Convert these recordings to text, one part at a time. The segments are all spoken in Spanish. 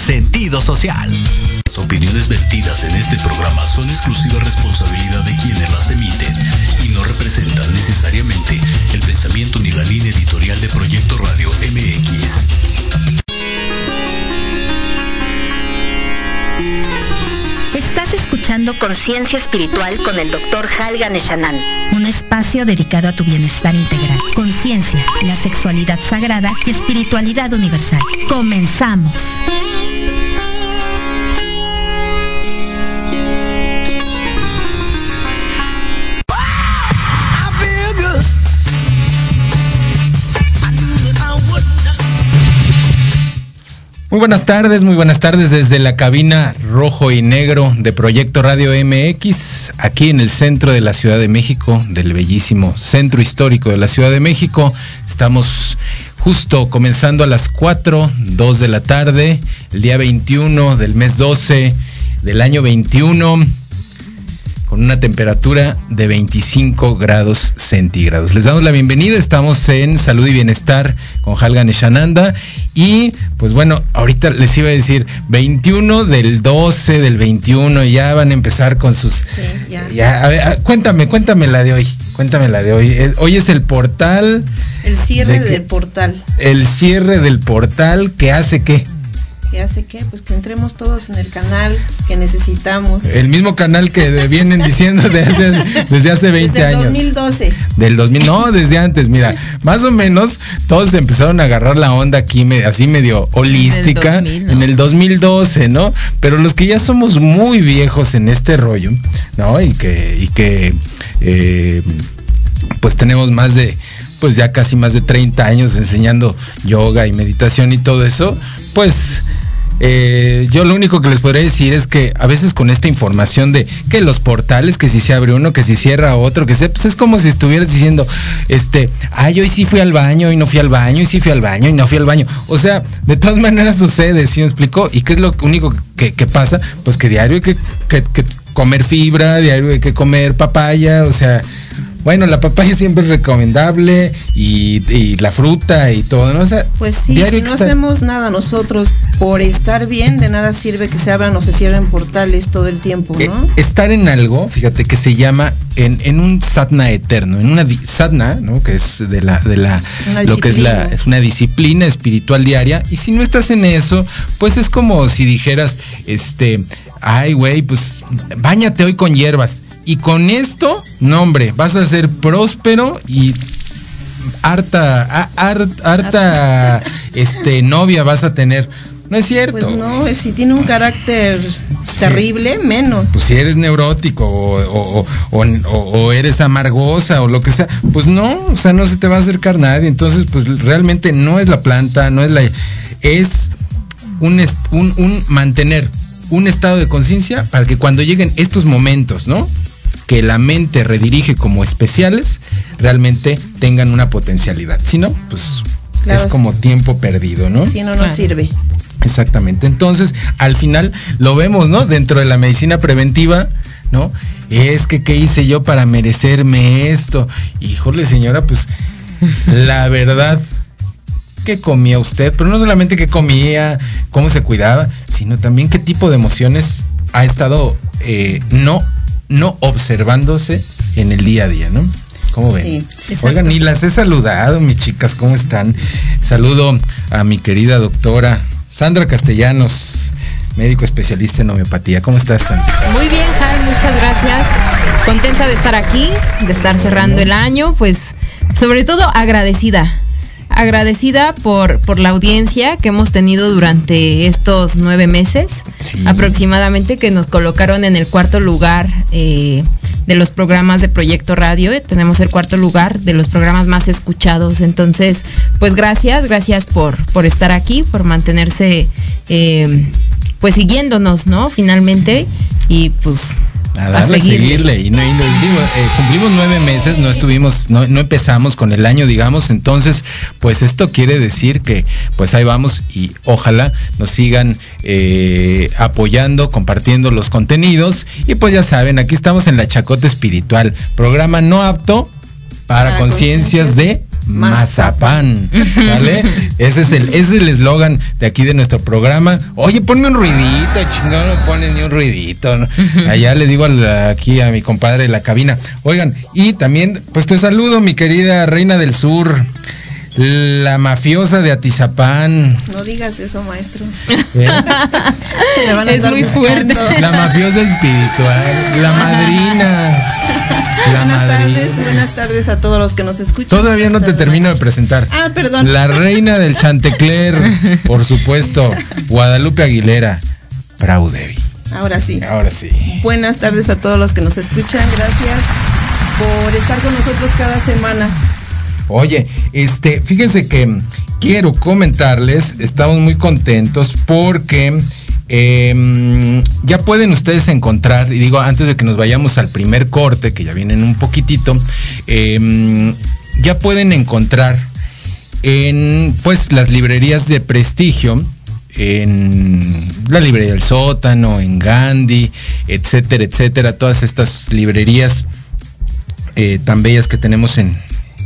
sentido social. Las opiniones vertidas en este programa son exclusiva responsabilidad de quienes las emiten y no representan necesariamente el pensamiento ni la línea editorial de Proyecto Radio MX. Estás escuchando Conciencia Espiritual con el Dr. Halgan Eshanan. Un espacio dedicado a tu bienestar integral. Conciencia, la sexualidad sagrada y espiritualidad universal. Comenzamos. Muy buenas tardes, muy buenas tardes desde la cabina rojo y negro de Proyecto Radio MX, aquí en el centro de la Ciudad de México, del bellísimo centro histórico de la Ciudad de México. Estamos justo comenzando a las 4, 2 de la tarde, el día 21 del mes 12 del año 21 con una temperatura de 25 grados centígrados. Les damos la bienvenida, estamos en Salud y Bienestar con Halgan Eshananda y pues bueno, ahorita les iba a decir 21 del 12 del 21, ya van a empezar con sus... Sí, ya. ya a ver, cuéntame, cuéntame la de hoy, cuéntame la de hoy. Hoy es el portal... El cierre de del portal. El cierre del portal que hace qué? Que hace que pues que entremos todos en el canal que necesitamos. El mismo canal que vienen diciendo desde, desde hace 20 desde años. Del 2012. Del 2000, no, desde antes, mira, más o menos todos empezaron a agarrar la onda aquí así medio holística en el, 2000, ¿no? en el 2012, ¿no? Pero los que ya somos muy viejos en este rollo, ¿no? Y que, y que eh, pues tenemos más de pues ya casi más de 30 años enseñando yoga y meditación y todo eso, pues eh, yo lo único que les podría decir es que a veces con esta información de que los portales, que si se abre uno, que si cierra otro, que se, pues es como si estuvieras diciendo, este, ay, hoy sí fui al baño y no fui al baño, y sí fui al baño y no fui al baño. O sea, de todas maneras sucede, ¿sí me explicó? ¿Y qué es lo único que, pasa? Pues que diario hay que, que, que comer fibra, diario hay que comer papaya, o sea, bueno, la papaya siempre es recomendable y, y, la fruta y todo, ¿no? O sea, pues sí, si no hacemos nada nosotros por estar bien, de nada sirve que se abran o se cierren portales todo el tiempo, ¿no? Eh, estar en algo, fíjate, que se llama en, en un sadhana eterno, en una sadhana, ¿no? Que es de la, de la, una lo que es la, es una disciplina espiritual diaria. Y si no estás en eso, pues es como si dijeras, este, ay, güey, pues bañate hoy con hierbas. Y con esto, no hombre, vas a ser próspero y harta, harta, harta este, novia vas a tener. No es cierto. Pues no, si tiene un carácter sí. terrible, menos. Pues si eres neurótico o, o, o, o, eres amargosa o lo que sea, pues no, o sea, no se te va a acercar nadie. Entonces, pues realmente no es la planta, no es la... Es un, un, un mantener un estado de conciencia para que cuando lleguen estos momentos, ¿no? Que la mente redirige como especiales, realmente tengan una potencialidad. Si no, pues claro, es como tiempo perdido, ¿no? Si no, no claro. sirve. Exactamente. Entonces, al final lo vemos, ¿no? Dentro de la medicina preventiva, ¿no? Es que, ¿qué hice yo para merecerme esto? Híjole, señora, pues la verdad, ¿qué comía usted? Pero no solamente qué comía, cómo se cuidaba, sino también qué tipo de emociones ha estado eh, no no observándose en el día a día, ¿no? ¿Cómo ven? Sí, Oigan, ni las he saludado, mis chicas, ¿cómo están? Saludo a mi querida doctora Sandra Castellanos, médico especialista en homeopatía. ¿Cómo estás, Sandra? Muy bien, Jaime, muchas gracias. Contenta de estar aquí, de estar cerrando el año, pues sobre todo agradecida agradecida por, por la audiencia que hemos tenido durante estos nueve meses sí. aproximadamente que nos colocaron en el cuarto lugar eh, de los programas de Proyecto Radio. Tenemos el cuarto lugar de los programas más escuchados. Entonces, pues gracias, gracias por, por estar aquí, por mantenerse eh, pues siguiéndonos, ¿no? Finalmente. Y pues a darle, a seguirle. seguirle. Y, no, y digo, eh, cumplimos nueve meses, no estuvimos, no, no, empezamos con el año, digamos, entonces, pues esto quiere decir que pues ahí vamos y ojalá nos sigan eh, apoyando, compartiendo los contenidos. Y pues ya saben, aquí estamos en la Chacota Espiritual, programa no apto para, para conciencias de mazapán. ¿Sale? Ese es el ese es el eslogan de aquí de nuestro programa. Oye, ponme un ruidito, chingón, no pones ni un ruidito. Allá le digo aquí a mi compadre de la cabina. Oigan, y también, pues te saludo, mi querida reina del sur. La mafiosa de Atizapán. No digas eso, maestro. ¿Eh? es muy fuerte. La mafiosa espiritual. La madrina. La buenas tardes, buenas tardes a todos los que nos escuchan. Todavía no te termino de presentar. Ah, perdón. La reina del Chantecler, por supuesto. Guadalupe Aguilera. Debbie. Ahora sí. Ahora sí. Buenas tardes a todos los que nos escuchan. Gracias por estar con nosotros cada semana. Oye, este, fíjense que quiero comentarles, estamos muy contentos porque em, ya pueden ustedes encontrar, y digo antes de que nos vayamos al primer corte, que ya vienen un poquitito, em, ya pueden encontrar en pues las librerías de prestigio, en la librería del sótano, en Gandhi, etcétera, etcétera, todas estas librerías eh, tan bellas que tenemos en,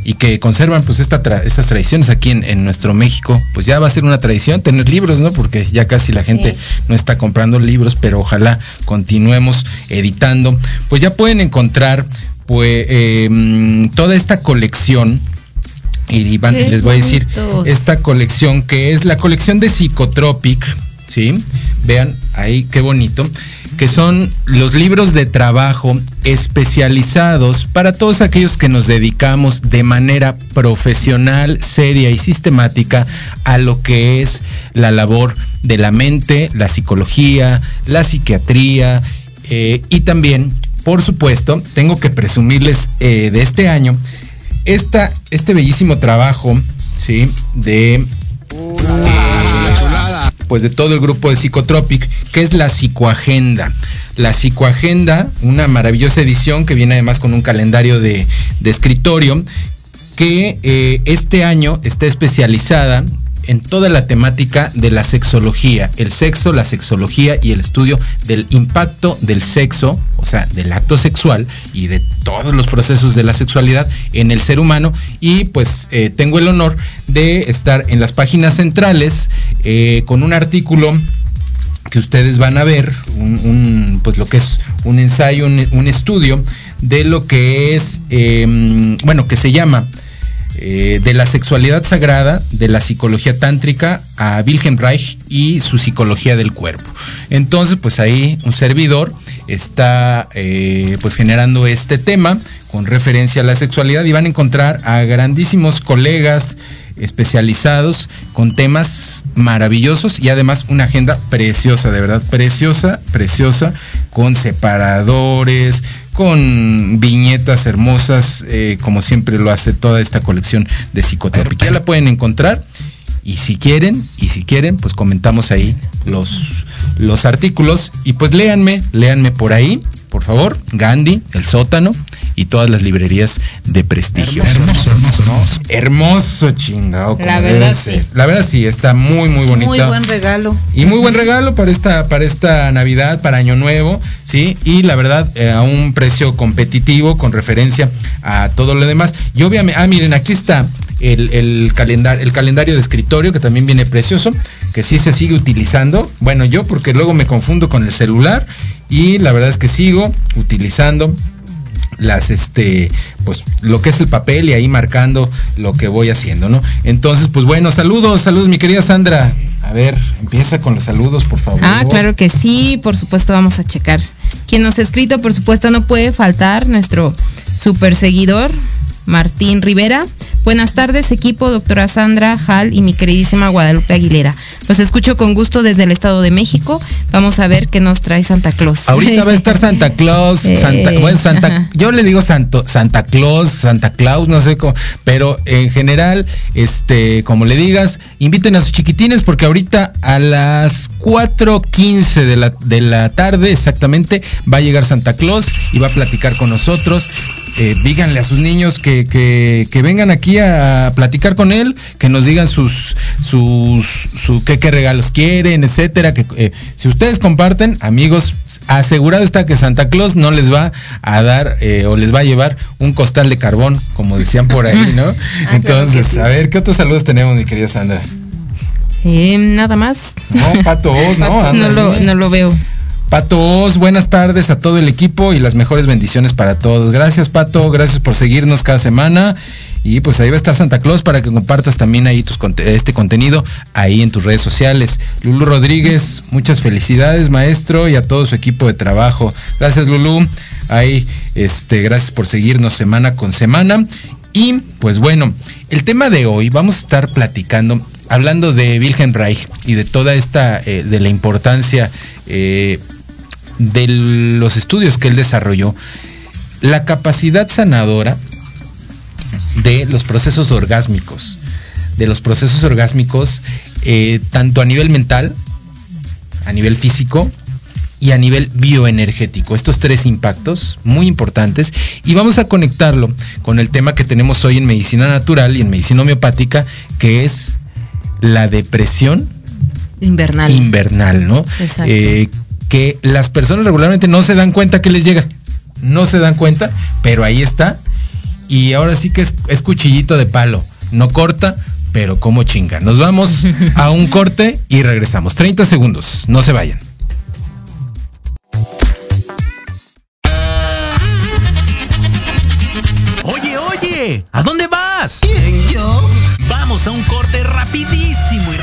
y que conservan pues esta estas tradiciones aquí en, nuestro México, pues ya va a ser una tradición tener libros, ¿no? Porque ya casi la gente no está comprando libros, pero ojalá continuemos editando. Pues ya pueden encontrar pues em, toda esta colección y les voy a decir esta colección que es la colección de Psicotropic, ¿sí? Vean ahí qué bonito que son los libros de trabajo especializados para todos aquellos que nos dedicamos de manera profesional, seria y sistemática a lo que es la labor de la mente, la psicología, la psiquiatría eh, y también, por supuesto, tengo que presumirles eh, de este año esta, este bellísimo trabajo, ¿sí? De pues de todo el grupo de Psicotropic, que es la psicoagenda. La psicoagenda, una maravillosa edición que viene además con un calendario de, escritorio, que eh, este año está especializada en toda la temática de la sexología, el sexo, la sexología y el estudio del impacto del sexo, o sea, del acto sexual y de todos los procesos de la sexualidad en el ser humano. Y pues eh, tengo el honor de estar en las páginas centrales eh, con un artículo que ustedes van a ver, pues lo que es un ensayo, un, estudio de lo que es, em, bueno, que se llama eh, de la sexualidad sagrada, de la psicología tántrica a Wilhelm Reich y su psicología del cuerpo. Entonces, pues ahí un servidor está eh, pues generando este tema con referencia a la sexualidad y van a encontrar a grandísimos colegas especializados con temas maravillosos y además una agenda preciosa, de verdad, preciosa, preciosa, con separadores, con viñetas hermosas, eh, como siempre lo hace toda esta colección de psicoterapia. Ya la pueden encontrar y si quieren, y si quieren, pues comentamos ahí los, los artículos. Y pues léanme, léanme por ahí, por favor, Gandhi, El Sótano, y todas las librerías de prestigio. Hermoso, hermoso, hermoso. Hermoso, chingado. La verdad sí. La verdad sí, está muy, muy bonito. Muy buen regalo. Y muy buen regalo para esta, para esta Navidad, para Año Nuevo, ¿sí? Y la verdad, eh, a un precio competitivo con referencia a todo lo demás. Y obviamente, ah, miren, aquí está el, el, calendario, el calendario de escritorio que también viene precioso, que sí se sigue utilizando. Bueno, yo porque luego me confundo con el celular y la verdad es que sigo utilizando las este pues lo que es el papel y ahí marcando lo que voy haciendo, ¿no? Entonces, pues bueno, saludos, saludos mi querida Sandra. A ver, empieza con los saludos, por favor. Ah, claro que sí, por supuesto vamos a checar. Quien nos ha escrito, por supuesto, no puede faltar nuestro super seguidor, Martín Rivera. Buenas tardes, equipo, doctora Sandra Hall y mi queridísima Guadalupe Aguilera. Los escucho con gusto desde el Estado de México. Vamos a ver qué nos trae Santa Claus. Ahorita va a estar Santa Claus, Santa, eh, bueno, Santa, yo le digo Santo, Santa Claus, Santa Claus, no sé cómo, pero en general, este, como le digas, inviten a sus chiquitines porque ahorita a las 4.15 de la, de la tarde exactamente va a llegar Santa Claus y va a platicar con nosotros eh, díganle a sus niños que, que, vengan aquí a platicar con él, que nos digan sus, sus, su, qué, qué regalos quieren, etcétera. Que eh, si ustedes comparten, amigos, asegurado está que Santa Claus no les va a dar eh, o les va a llevar un costal de carbón, como decían por ahí, ¿no? Ah, Entonces, a ver, ¿qué otros saludos tenemos, mi querida Sandra? nada más. No, Pato no. no, lo, no lo veo. Pato buenas tardes a todo el equipo y las mejores bendiciones para todos. Gracias, Pato, gracias por seguirnos cada semana. Y pues ahí va a estar Santa Claus para que compartas también ahí este contenido ahí en tus redes sociales. Lulu Rodríguez, muchas felicidades, maestro, y a todo su equipo de trabajo. Gracias, Lulu. Ahí, este, gracias por seguirnos semana con semana. Y pues bueno, el tema de hoy vamos a estar platicando, hablando de Wilhelm Reich y de toda esta, eh, de la importancia eh, de los estudios que él desarrolló, la capacidad sanadora de los procesos orgásmicos, de los procesos orgásmicos eh, tanto a nivel mental, a nivel físico y a nivel bioenergético. Estos tres impactos muy importantes y vamos a conectarlo con el tema que tenemos hoy en medicina natural y en medicina homeopática, que es la depresión invernal. Invernal, ¿no? Eh, que las personas regularmente no se dan cuenta que les llega. No se dan cuenta, pero ahí está. Y ahora sí que es, cuchillito de palo. No corta, pero como chinga. Nos vamos a un corte y regresamos. 30 segundos. No se vayan. Oye, oye, ¿a dónde vas? ¿Quién, yo? Vamos a un corte y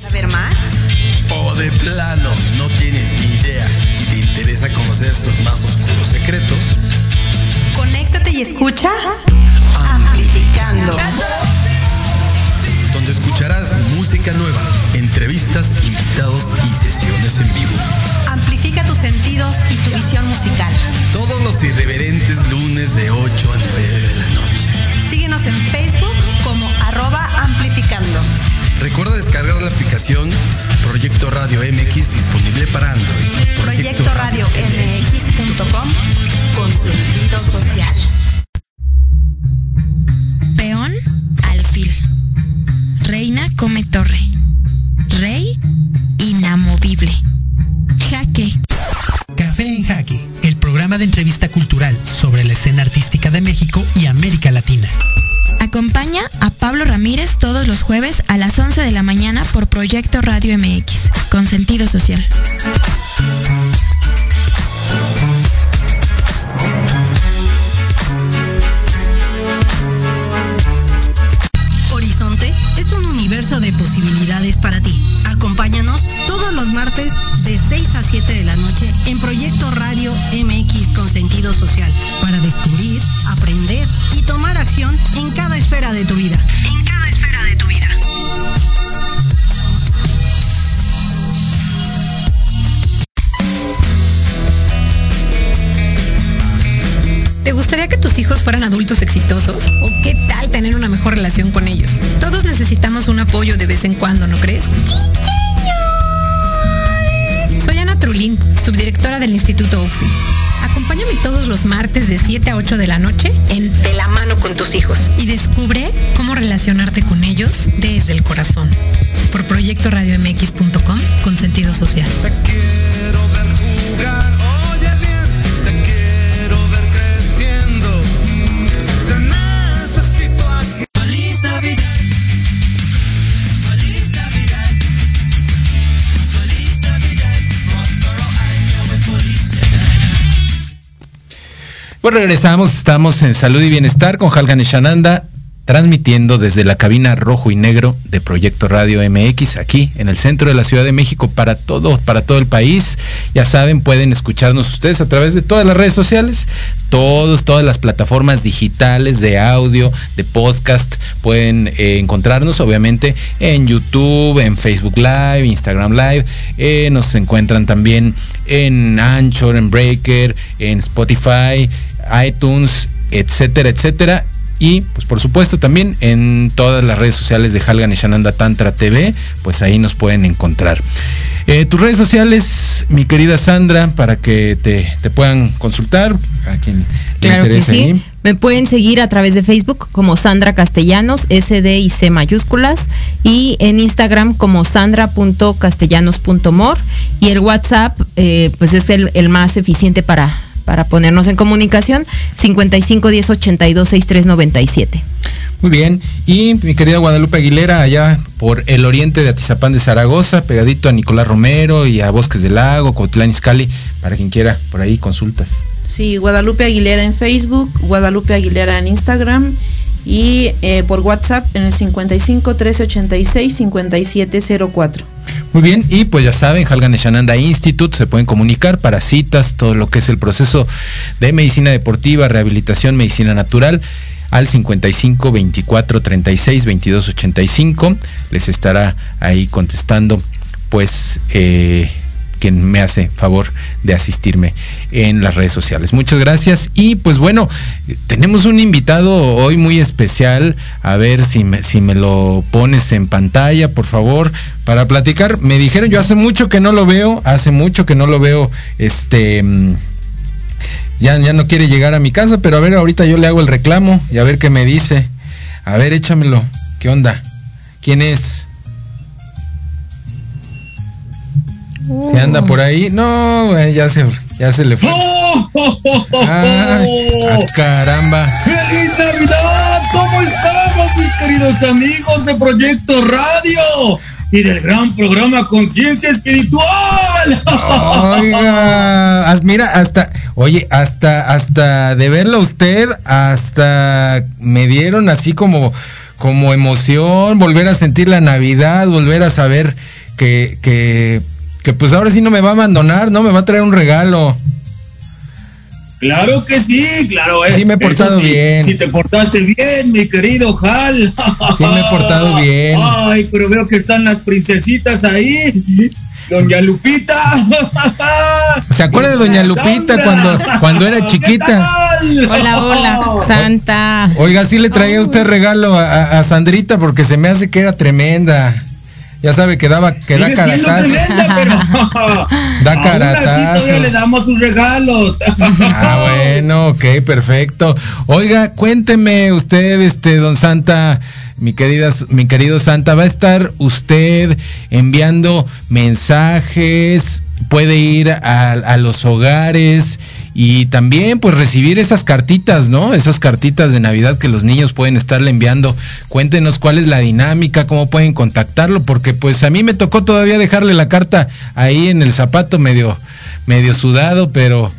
Saber más? O de plano, no tienes ni idea y te interesa conocer sus más oscuros secretos. Conéctate y escucha Amplificando. Donde escucharás música nueva, entrevistas, invitados y sesiones en vivo. Amplifica tus sentidos y tu visión musical. Todos los irreverentes lunes de 8 a 9 de la noche. Síguenos en Facebook como arroba amplificando. Recuerda descargar la aplicación Proyecto Radio MX disponible para Android. Proyecto, Radio MX.com con sentido social. Peón, alfil. Reina come torre. Latina. Acompaña a Pablo Ramírez todos los jueves a las 11 de la mañana por Proyecto Radio MX, con sentido social. Horizonte es un universo de posibilidades para ti. Acompáñanos todos los martes de 6 a 7 de la noche en Proyecto Radio MX con sentido social para descubrir, aprender y tomar acción en cada esfera de tu vida. Martes de 7 a 8 de la noche en De la mano con tus hijos y descubre cómo relacionarte con ellos desde el corazón. Por proyectoradiomx.com con sentido social. Pues regresamos, estamos en Salud y Bienestar con Halgan Shananda, transmitiendo desde la cabina rojo y negro de Proyecto Radio MX, aquí en el centro de la Ciudad de México para todo, para todo el país. Ya saben, pueden escucharnos ustedes a través de todas las redes sociales, todos, todas las plataformas digitales de audio, de podcast. Pueden eh, encontrarnos obviamente en YouTube, en Facebook Live, Instagram Live. Eh, nos encuentran también en Anchor, en Breaker, en Spotify, iTunes, etcétera, etcétera. Y pues por supuesto también en todas las redes sociales de Halgan y Shananda Tantra TV, pues ahí nos pueden encontrar. Eh, tus redes sociales, mi querida Sandra, para que te, puedan consultar, a quien claro que sí. Me pueden seguir a través de Facebook como Sandra Castellanos, SD y C mayúsculas, y en Instagram como sandra.castellanos.mor. Y el WhatsApp, eh, pues es el, el más eficiente para, para ponernos en comunicación, 55 10 82 63 97. Muy bien, y mi querida Guadalupe Aguilera, allá por el oriente de Atizapán de Zaragoza, pegadito a Nicolás Romero y a Bosques del Lago, Cotlán Izcalli, para quien quiera por ahí consultas. Sí, Guadalupe Aguilera en Facebook, Guadalupe Aguilera en Instagram y eh, por WhatsApp en el 55 1386 5704. Muy bien, y pues ya saben, Halgan Shananda Institute, se pueden comunicar para citas, todo lo que es el proceso de medicina deportiva, rehabilitación, medicina natural, al 55 24 36 22 85. Les estará ahí contestando, pues, eh, quien me hace favor de asistirme en las redes sociales. Muchas gracias. Y pues bueno, tenemos un invitado hoy muy especial. A ver si me, si me lo pones en pantalla, por favor, para platicar. Me dijeron, yo hace mucho que no lo veo, hace mucho que no lo veo, este... Mm, ya, ya no quiere llegar a mi casa, pero a ver, ahorita yo le hago el reclamo y a ver qué me dice. A ver, échamelo. ¿Qué onda? ¿Quién es? ¿Se anda por ahí? No, ya se, ya se le fue. Ah, caramba. ¡Feliz Navidad! ¿Cómo estamos, mis queridos amigos de Proyecto Radio? Y del gran programa Conciencia Espiritual. Oiga, mira, hasta, oye, hasta, hasta de verlo usted, hasta me dieron así como, como emoción, volver a sentir la Navidad, volver a saber que, que que pues ahora sí no me va a abandonar, ¿no? Me va a traer un regalo. Claro que sí, claro. Eh. Sí me he portado bien. Si te portaste bien, mi querido Hal. Sí me he portado bien. Ay, pero veo que están las princesitas ahí. Doña Lupita. ¿Se acuerda de Doña Lupita cuando, cuando era chiquita? Hola, hola, Santa. Oiga, sí le traía usted regalo a, a Sandrita porque se me hace que era tremenda. Ya sabe que daba, que da caratazos. da caratazos. todavía le damos sus regalos. ah, bueno, ok, perfecto. Oiga, cuénteme usted, este, don Santa, mi querida, mi querido Santa, ¿va a estar usted enviando mensajes? Puede ir a, a los hogares y también pues recibir esas cartitas, ¿no? Esas cartitas de Navidad que los niños pueden estarle enviando. Cuéntenos cuál es la dinámica, cómo pueden contactarlo, porque pues a mí me tocó todavía dejarle la carta ahí en el zapato medio, medio sudado, pero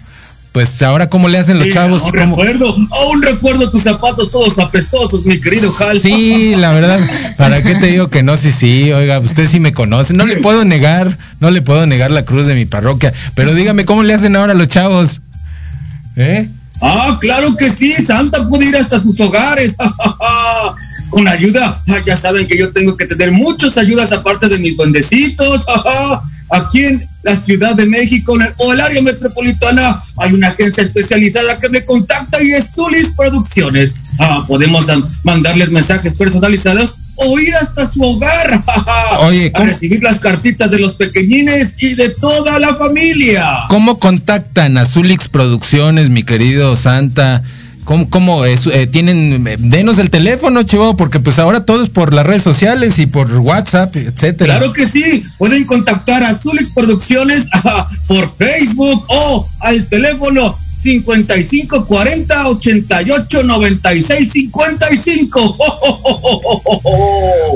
pues ahora cómo le hacen los chavos. Aún recuerdo, aún recuerdo tus zapatos todos apestosos, mi querido Hal. Sí, la verdad, ¿para qué te digo que no? Sí, sí, oiga, usted sí me conoce. No le puedo negar, no le puedo negar la cruz de mi parroquia, pero dígame cómo le hacen ahora los chavos. ¿Eh? Ah, claro que sí, Santa puede ir hasta sus hogares. Con ayuda, ah, ya saben que yo tengo que tener muchas ayudas aparte de mis bendecitos. Aquí en la Ciudad de México o el área metropolitana hay una agencia especializada que me contacta y es Zulis Producciones. Ah, podemos mandarles mensajes personalizados o ir hasta su hogar Oye, a recibir las cartitas de los pequeñines y de toda la familia. ¿Cómo contactan a Zulix Producciones, mi querido Santa? ¿Cómo, es, eh, tienen, denos el teléfono, chivo, porque pues ahora todo es por las redes sociales y por WhatsApp, etcétera. Claro que sí, pueden contactar a Zulix Producciones por Facebook o al teléfono 55 40 88 96 55.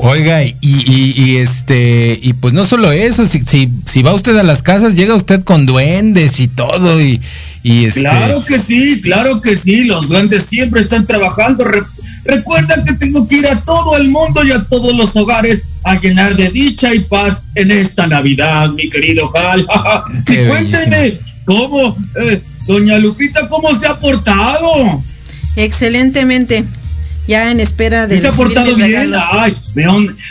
Oiga, y, y, este, y pues no solo eso, si, si, va usted a las casas, llega usted con duendes y todo, y, y este... Claro que sí, claro que sí, los duendes siempre están trabajando. recuerda que tengo que ir a todo el mundo y a todos los hogares a llenar de dicha y paz en esta Navidad, mi querido Hal. y cuénteme, ¿cómo? Eh, doña Lupita, ¿cómo se ha portado? Excelentemente. Ya en espera de. se ha portado bien. Ay,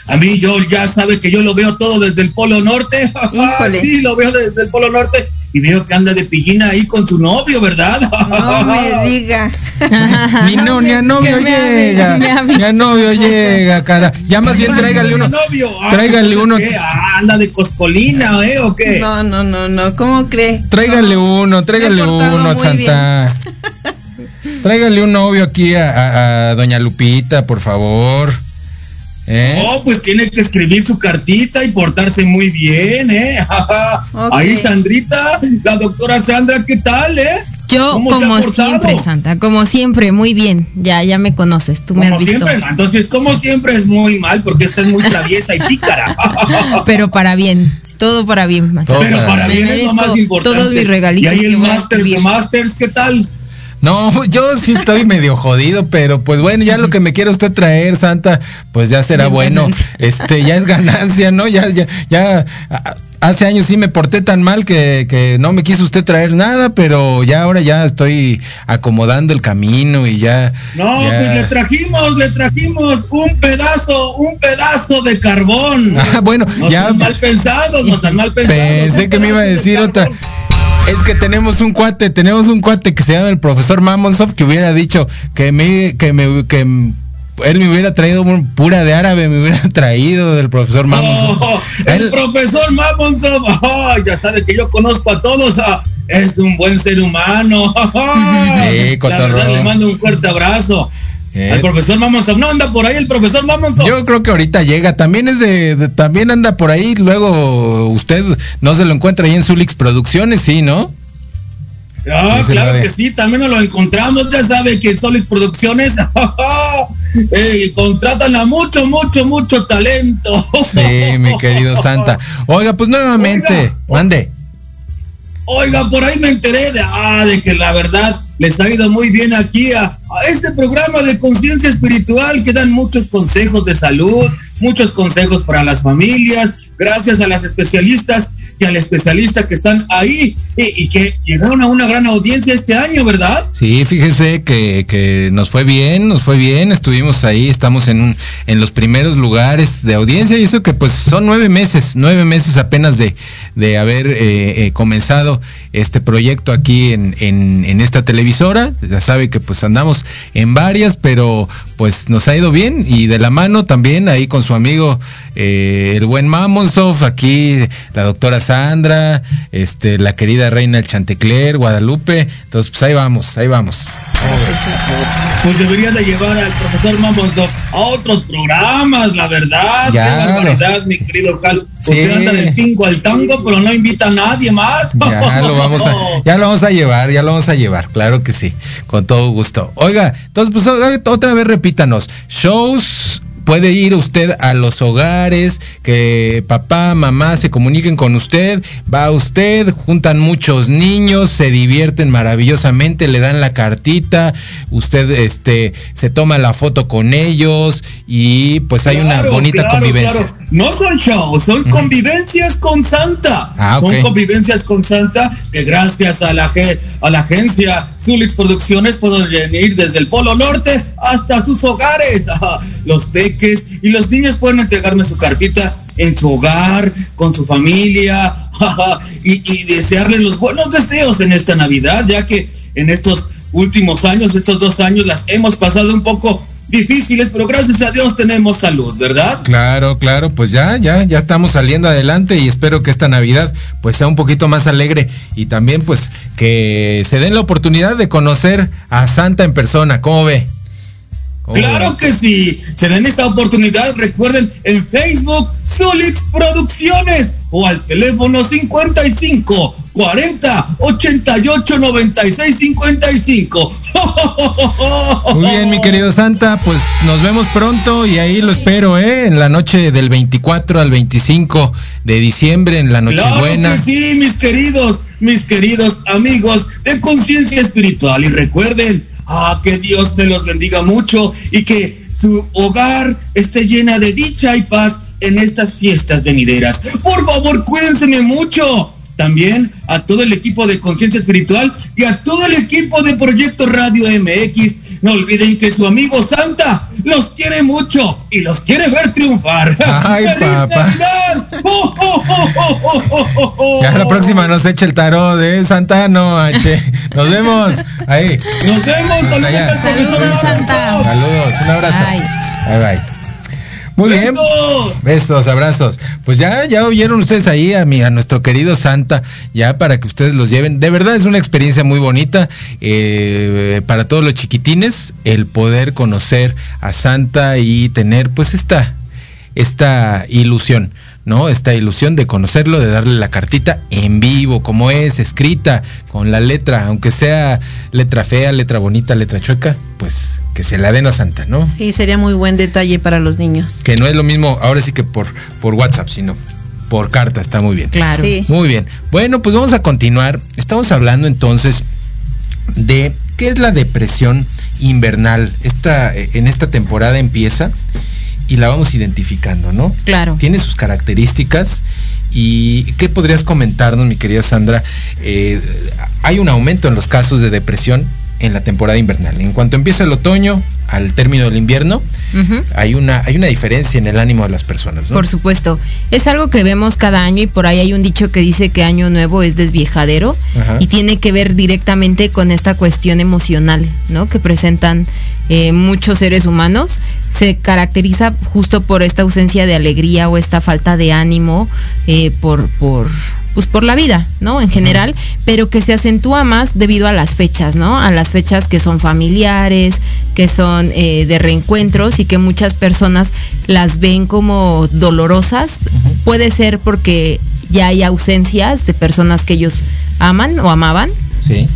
a mí yo ya sabe que yo lo veo todo desde el Polo Norte. sí, lo veo desde el Polo Norte y veo que anda de pillina ahí con su novio, ¿verdad? No me diga. Mi no, ni a novio llega. Ni a novio llega, cara. Ya más bien tráigale uno. Tráigale uno. Ah, anda de coscolina, ¿eh? ¿O qué? No, no, no, no. ¿Cómo cree? Tráigale uno, tráigale uno, Santa. Tráigale un novio aquí a, doña Lupita, por favor. ¿Eh? Oh, pues tiene que escribir su cartita y portarse muy bien, ¿eh? Ahí, Sandrita, la doctora Sandra, ¿qué tal, eh? Yo, como siempre, Santa, como siempre, muy bien. Ya, ya me conoces, tú me has visto. Siempre, entonces, como siempre es muy mal, porque esta es muy traviesa y pícara. Pero para bien, todo para bien. Pero para bien es lo más importante. Todos mis regalitos. Y ahí el Masters de Masters, ¿qué tal? No, yo sí estoy medio jodido, pero pues bueno, ya lo que me quiera usted traer, Santa, pues ya será bueno. Este, ya es ganancia, ¿no? Ya, ya, ya. Hace años sí me porté tan mal que, que no me quiso usted traer nada, pero ya ahora ya estoy acomodando el camino y ya. No, pues le trajimos, le trajimos un pedazo, un pedazo de carbón. Ah, bueno, ya. mal pensados, nos han mal pensado. Pensé que me iba a decir otra. Es que tenemos un cuate, tenemos un cuate que se llama el profesor Mamonsov que hubiera dicho que me, que me, que él me hubiera traído pura de árabe, me hubiera traído del profesor Mamonsov. Oh, el profesor Mamonsov, oh, ya sabe que yo conozco a todos. Ah, es un buen ser humano. Sí, le mando un fuerte abrazo. El eh, profesor Mamonson, no anda por ahí el profesor Mamonson. Yo creo que ahorita llega, también es de, también anda por ahí, luego usted no se lo encuentra ahí en Zulix Producciones, sí, ¿no? Ah, claro que sí, también nos lo encontramos, ya sabe que Solix Producciones eh, contratan a mucho, mucho, mucho talento. sí, mi querido Santa. Oiga, pues nuevamente, mande. Oiga, por ahí me enteré de, ah, de que la verdad les ha ido muy bien aquí a, a este programa de conciencia espiritual que dan muchos consejos de salud, muchos consejos para las familias, gracias a las especialistas al especialista que están ahí y, que llegaron a una gran audiencia este año, ¿verdad? Sí, fíjese que, que, nos fue bien, nos fue bien, estuvimos ahí, estamos en, un, en los primeros lugares de audiencia y eso que pues son nueve meses, nueve meses apenas de, de haber eh, eh, comenzado este proyecto aquí en, en, en esta televisora. Ya sabe que pues andamos en varias, pero pues nos ha ido bien y de la mano también ahí con su amigo eh, el buen Mamonsov, aquí la doctora Sandra, este, la querida reina el Chantecler, Guadalupe. Entonces, pues ahí vamos, ahí vamos. Pues debería de llevar al profesor Mamonsov a otros programas, la verdad. Ya, Qué barbaridad, mi querido Cal. Usted anda del tingo al tango, pero no invita a nadie más. Ya lo vamos a, ya lo vamos a llevar, ya lo vamos a llevar, claro que sí, con todo gusto. Oiga, entonces pues otra vez repito shows puede ir usted a los hogares, que papá, mamá se comuniquen con usted, va usted, juntan muchos niños, se divierten maravillosamente, le dan la cartita, usted este se toma la foto con ellos y pues hay una bonita convivencia. No son shows, son convivencias con Santa. Ah, son convivencias con Santa que gracias a la, a la agencia Zulix Producciones pueden venir desde el Polo Norte hasta sus hogares. Los peques y los niños pueden entregarme su cartita en su hogar, con su familia y, y desearles los buenos deseos en esta Navidad, ya que en estos últimos años, estos dos años, las hemos pasado un poco difíciles, pero gracias a Dios tenemos salud, ¿verdad? Claro, claro, pues ya, ya, ya estamos saliendo adelante y espero que esta Navidad pues sea un poquito más alegre y también pues que se den la oportunidad de conocer a Santa en persona, ¿cómo ve? Claro que sí, se den esta oportunidad, recuerden en Facebook Solix Producciones o al teléfono 55 40 88 96 55. Muy bien, mi querido Santa, pues nos vemos pronto y ahí lo espero, ¿eh? En la noche del 24 al 25 de diciembre, en la Nochebuena. Claro que sí, mis queridos, mis queridos amigos de conciencia espiritual. Y recuerden, ah, que Dios me los bendiga mucho y que su hogar esté llena de dicha y paz en estas fiestas venideras. Por favor, cuídense mucho también a todo el equipo de Conciencia Espiritual y a todo el equipo de Proyecto Radio MX. No olviden que su amigo Santa los quiere mucho y los quiere ver triunfar. Ay, papá. ya la próxima nos echa el tarot de Santa Noche. Nos vemos. Ahí. Nos vemos. Saludos, Santa. Saludos. Un abrazo. Bye bye. Muy bien. Besos, abrazos. Pues ya, ya oyeron ustedes ahí a mi, a nuestro querido Santa, ya para que ustedes los lleven. De verdad es una experiencia muy bonita eh, para todos los chiquitines, el poder conocer a Santa y tener pues esta, esta ilusión. ¿No? Esta ilusión de conocerlo, de darle la cartita en vivo, como es, escrita, con la letra, aunque sea letra fea, letra bonita, letra chueca, pues que se la den a Santa, ¿no? Sí, sería muy buen detalle para los niños. Que no es lo mismo, ahora sí que por, por WhatsApp, sino por carta, está muy bien. Claro. Muy bien. Bueno, pues vamos a continuar. Estamos hablando entonces de qué es la depresión invernal. Esta, en esta temporada empieza y la vamos identificando, ¿no? Claro. Tiene sus características. ¿Y qué podrías comentarnos, mi querida Sandra? Eh, hay un aumento en los casos de depresión en la temporada invernal. En cuanto empieza el otoño, al término del invierno, hay, una, hay una diferencia en el ánimo de las personas. ¿no? Por supuesto. Es algo que vemos cada año y por ahí hay un dicho que dice que año nuevo es desviejadero y tiene que ver directamente con esta cuestión emocional, ¿no? Que presentan eh, muchos seres humanos. Se caracteriza justo por esta ausencia de alegría o esta falta de ánimo eh, por, por pues por la vida, ¿no? En general, pero que se acentúa más debido a las fechas, ¿no? A las fechas que son familiares, que son eh, de reencuentros y que muchas personas las ven como dolorosas. Puede ser porque ya hay ausencias de personas que ellos aman o amaban. Sí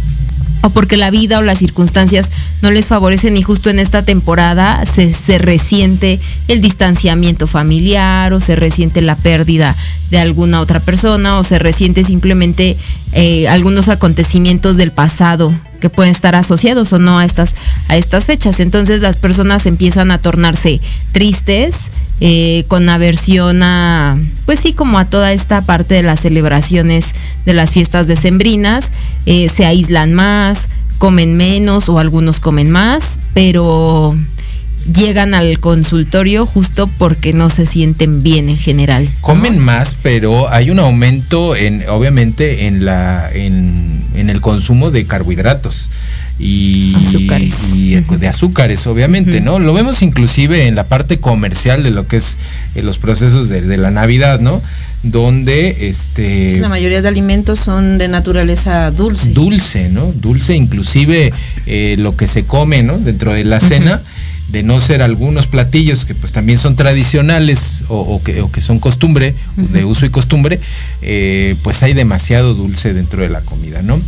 o porque la vida o las circunstancias no les favorecen y justo en esta temporada se, se, resiente el distanciamiento familiar o se resiente la pérdida de alguna otra persona o se resiente simplemente eh, algunos acontecimientos del pasado que pueden estar asociados o no a estas, a estas fechas. Entonces las personas empiezan a tornarse tristes, eh, con aversión a, pues sí, como a toda esta parte de las celebraciones de las fiestas decembrinas, eh, se aíslan más, comen menos o algunos comen más, pero llegan al consultorio justo porque no se sienten bien en general. Comen más, pero hay un aumento en, obviamente, en la, en, en el consumo de carbohidratos y, azúcares. y de azúcares, obviamente, ¿no? Lo vemos inclusive en la parte comercial de lo que es eh, los procesos de, la Navidad, ¿no? Donde este la mayoría de alimentos son de naturaleza dulce. Dulce, ¿no? Dulce, inclusive eh, lo que se come, ¿no? Dentro de la cena. de no ser algunos platillos que pues también son tradicionales o, que, o que, son costumbre, de uso y costumbre, eh, pues hay demasiado dulce dentro de la comida, ¿no?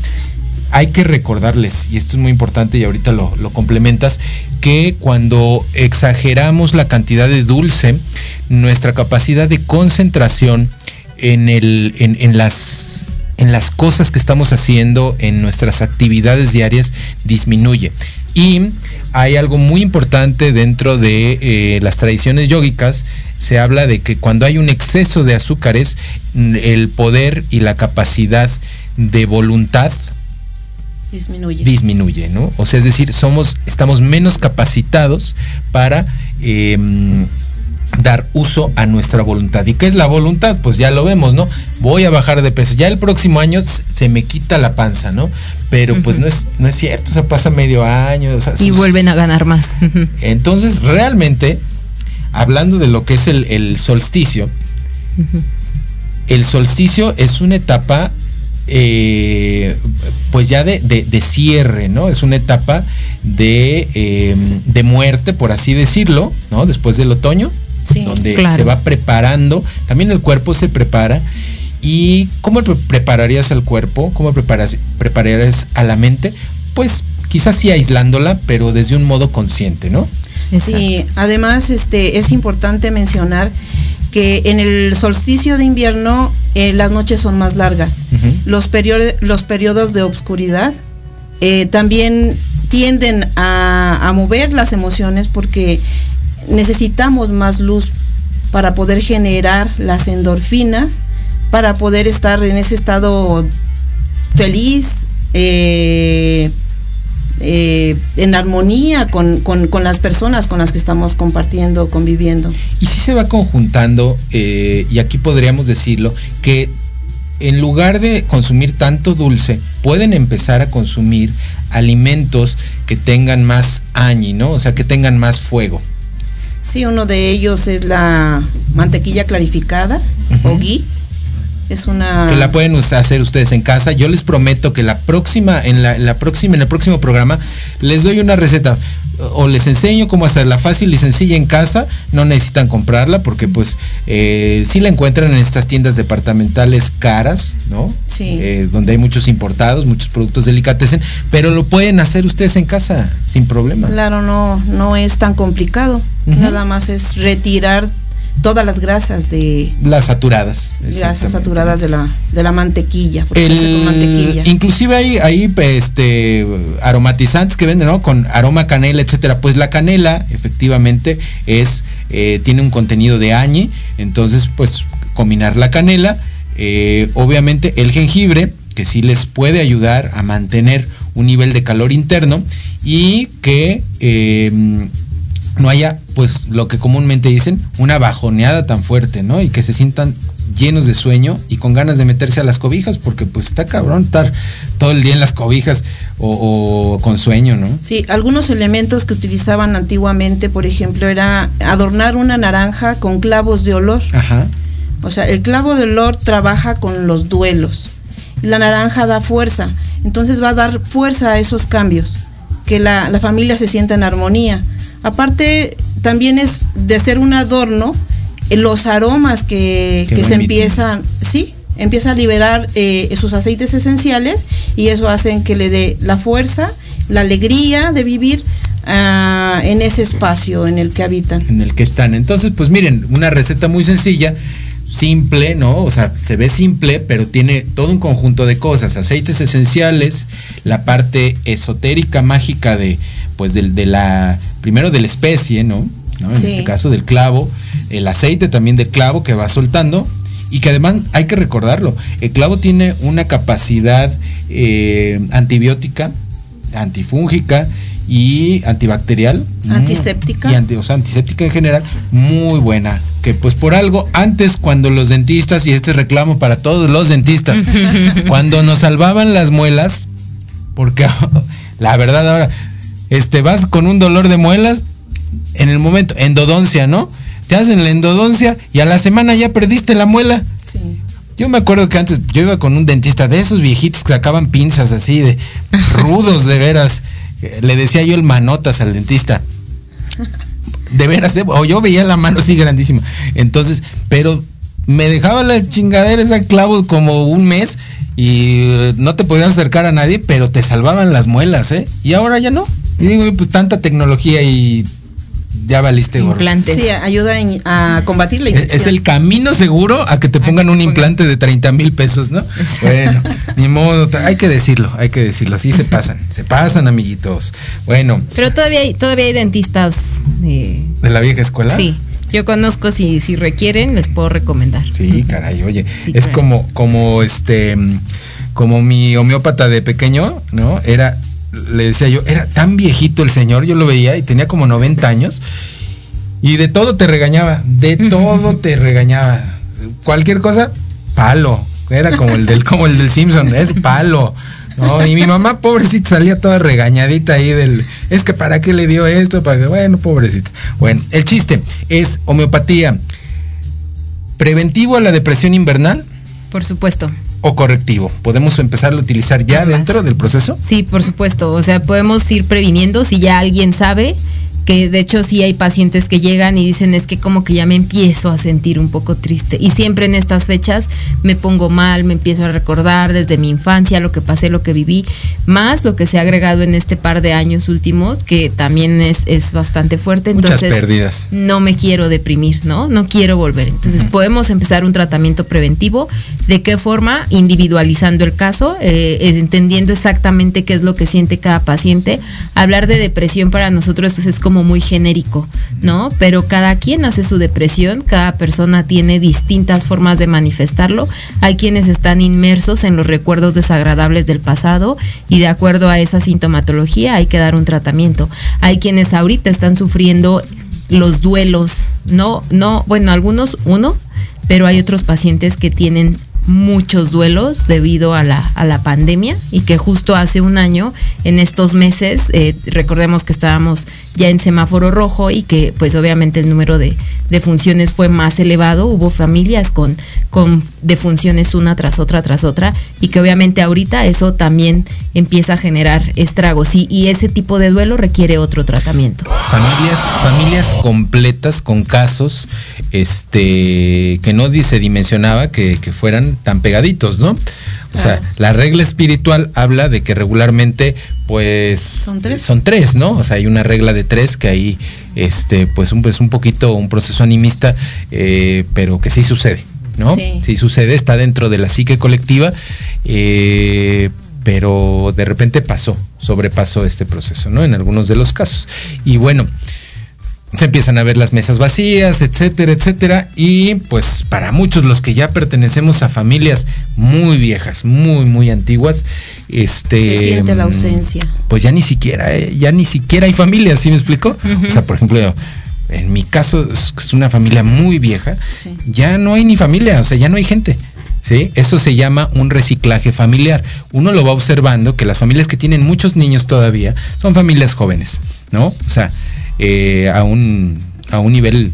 Hay que recordarles, y esto es muy importante y ahorita lo, complementas, que cuando exageramos la cantidad de dulce, nuestra capacidad de concentración en, el, en, las, en las cosas que estamos haciendo, en nuestras actividades diarias, disminuye. Y hay algo muy importante dentro de eh, las tradiciones yógicas, se habla de que cuando hay un exceso de azúcares, el poder y la capacidad de voluntad disminuye. Disminuye, ¿no? O sea, es decir, somos, estamos menos capacitados para em, dar uso a nuestra voluntad. ¿Y qué es la voluntad? Pues ya lo vemos, ¿no? Voy a bajar de peso. Ya el próximo año se me quita la panza, ¿no? Pero pues no es, no es cierto, o sea, pasa medio año. y vuelven a ganar más. Entonces, realmente, hablando de lo que es el, solsticio, el solsticio es una etapa eh, pues ya de, cierre, ¿no? Es una etapa de, em, de, muerte, por así decirlo, ¿no? Después del otoño, donde se va preparando, también el cuerpo se prepara. ¿Y cómo prepararías al cuerpo? ¿Cómo preparas, prepararías a la mente? Pues quizás sí aislándola, pero desde un modo consciente, ¿no? Sí, además este, es importante mencionar que en el solsticio de invierno eh, las noches son más largas. los, los periodos de obscuridad eh, también tienden a, mover las emociones porque necesitamos más luz para poder generar las endorfinas para poder estar en ese estado feliz, eh, eh, en armonía con, las personas con las que estamos compartiendo, conviviendo. Y si se va conjuntando, eh, y aquí podríamos decirlo, que en lugar de consumir tanto dulce, pueden empezar a consumir alimentos que tengan más añi, ¿no? O sea, que tengan más fuego. Sí, uno de ellos es la mantequilla clarificada o ghee es una. Que la pueden hacer ustedes en casa. Yo les prometo que la próxima, en la, próxima, en el próximo programa, les doy una receta. O les enseño cómo hacerla fácil y sencilla en casa. No necesitan comprarla porque pues eh, sí la encuentran en estas tiendas departamentales caras, ¿no? Sí. Eh, donde hay muchos importados, muchos productos delicatessen, pero lo pueden hacer ustedes en casa sin problema. Claro, no, no es tan complicado. Nada más es retirar todas las grasas de las saturadas grasas saturadas de la de la mantequilla, inclusive hay ahí este aromatizantes que venden no con aroma canela etcétera. Pues la canela efectivamente es eh, tiene un contenido de añi entonces pues combinar la canela eh, obviamente el jengibre que sí les puede ayudar a mantener un nivel de calor interno y que eh, no haya, pues lo que comúnmente dicen, una bajoneada tan fuerte, ¿no? Y que se sientan llenos de sueño y con ganas de meterse a las cobijas, porque pues está cabrón estar todo el día en las cobijas o, con sueño, ¿no? Sí, algunos elementos que utilizaban antiguamente, por ejemplo, era adornar una naranja con clavos de olor. Ajá. O sea, el clavo de olor trabaja con los duelos. La naranja da fuerza, entonces va a dar fuerza a esos cambios, que la, la familia se sienta en armonía. Aparte, también es de ser un adorno, eh, los aromas que, se empiezan, sí, empieza a liberar eh, sus aceites esenciales y eso hace que le dé la fuerza, la alegría de vivir ah, en ese espacio en el que habitan. En el que están. Entonces, pues miren, una receta muy sencilla simple, ¿no? O sea, se ve simple, pero tiene todo un conjunto de cosas, aceites esenciales, la parte esotérica, mágica de, pues de, la, primero de la especie, ¿no? En este caso del clavo, el aceite también del clavo que va soltando y que además hay que recordarlo, el clavo tiene una capacidad eh, antibiótica, antifúngica y antibacterial. Antiséptica. Y antiséptica en general, muy buena. Que pues por algo, antes cuando los dentistas, y este reclamo para todos los dentistas, cuando nos salvaban las muelas, porque la verdad ahora, este, vas con un dolor de muelas, en el momento, endodoncia, ¿no? Te hacen la endodoncia y a la semana ya perdiste la muela. Yo me acuerdo que antes yo iba con un dentista de esos viejitos que sacaban pinzas así de rudos de veras. Le decía yo el manotas al dentista. De veras, ¿eh? o yo veía la mano así grandísima. Entonces, pero me dejaba la chingadera esa clavo como un mes y no te podías acercar a nadie, pero te salvaban las muelas, ¿eh? Y ahora ya no. Y digo, pues tanta tecnología y ya valiste gorro. Sí, ayuda a combatir la infección. Es el camino seguro a que te pongan un implante de 30 mil pesos, ¿no? Bueno, ni modo, hay que decirlo, hay que decirlo, así se pasan, se pasan, amiguitos. Bueno. Pero todavía hay, todavía hay dentistas de... ¿De la vieja escuela? Sí. Yo conozco si, si requieren, les puedo recomendar. Sí, caray, oye, es como, como este, como mi homeópata de pequeño, ¿no? Era, le decía yo, era tan viejito el señor, yo lo veía y tenía como 90 años y de todo te regañaba, de todo te regañaba. Cualquier cosa, palo. Era como el del, como el del Simpson, es palo. Y mi mamá, pobrecita, salía toda regañadita ahí del. Es que para qué le dio esto, para que, bueno, pobrecita. Bueno, el chiste es homeopatía. ¿Preventivo a la depresión invernal? Por supuesto o correctivo? ¿Podemos empezar a utilizar ya dentro del proceso? Sí, por supuesto. O sea, podemos ir previniendo si ya alguien sabe que de hecho sí hay pacientes que llegan y dicen es que como que ya me empiezo a sentir un poco triste y siempre en estas fechas me pongo mal, me empiezo a recordar desde mi infancia lo que pasé, lo que viví, más lo que se ha agregado en este par de años últimos que también es, es bastante fuerte. Entonces, Muchas pérdidas. No me quiero deprimir, ¿no? No quiero volver. Entonces podemos empezar un tratamiento preventivo. ¿De qué forma? Individualizando el caso, eh, entendiendo exactamente qué es lo que siente cada paciente. Hablar de depresión para nosotros es como muy genérico, ¿no? Pero cada quien hace su depresión, cada persona tiene distintas formas de manifestarlo. Hay quienes están inmersos en los recuerdos desagradables del pasado y de acuerdo a esa sintomatología hay que dar un tratamiento. Hay quienes ahorita están sufriendo los duelos, no, no, bueno, algunos uno, pero hay otros pacientes que tienen muchos duelos debido a la, a la pandemia y que justo hace un año, en estos meses, eh, recordemos que estábamos ya en semáforo rojo y que pues obviamente el número de, de funciones fue más elevado, hubo familias con, con defunciones una tras otra tras otra y que obviamente ahorita eso también empieza a generar estragos y, y ese tipo de duelo requiere otro tratamiento. Familias, familias completas con casos este que no se dimensionaba que, que fueran tan pegaditos, ¿no? O sea, la regla espiritual habla de que regularmente, pues, Son tres. son tres, ¿no? O sea, hay una regla de tres que ahí, este, pues, un, pues, un poquito un proceso animista, eh, pero que sí sucede, ¿no? Sí. sucede, está dentro de la psique colectiva, eh, pero de repente pasó, sobrepasó este proceso, ¿no? En algunos de los casos. Y bueno, se empiezan a ver las mesas vacías, etcétera, etcétera. Y pues para muchos los que ya pertenecemos a familias muy viejas, muy, muy antiguas, este. Se siente la ausencia. Pues ya ni siquiera, eh, ya ni siquiera hay familias, ¿sí me explico? O sea, por ejemplo, en mi caso es es una familia muy vieja, Sí. ya no hay ni familia, o sea, ya no hay gente. ¿Sí? Eso se llama un reciclaje familiar. Uno lo va observando que las familias que tienen muchos niños todavía son familias jóvenes, ¿no? O sea, eh, a, un, a un nivel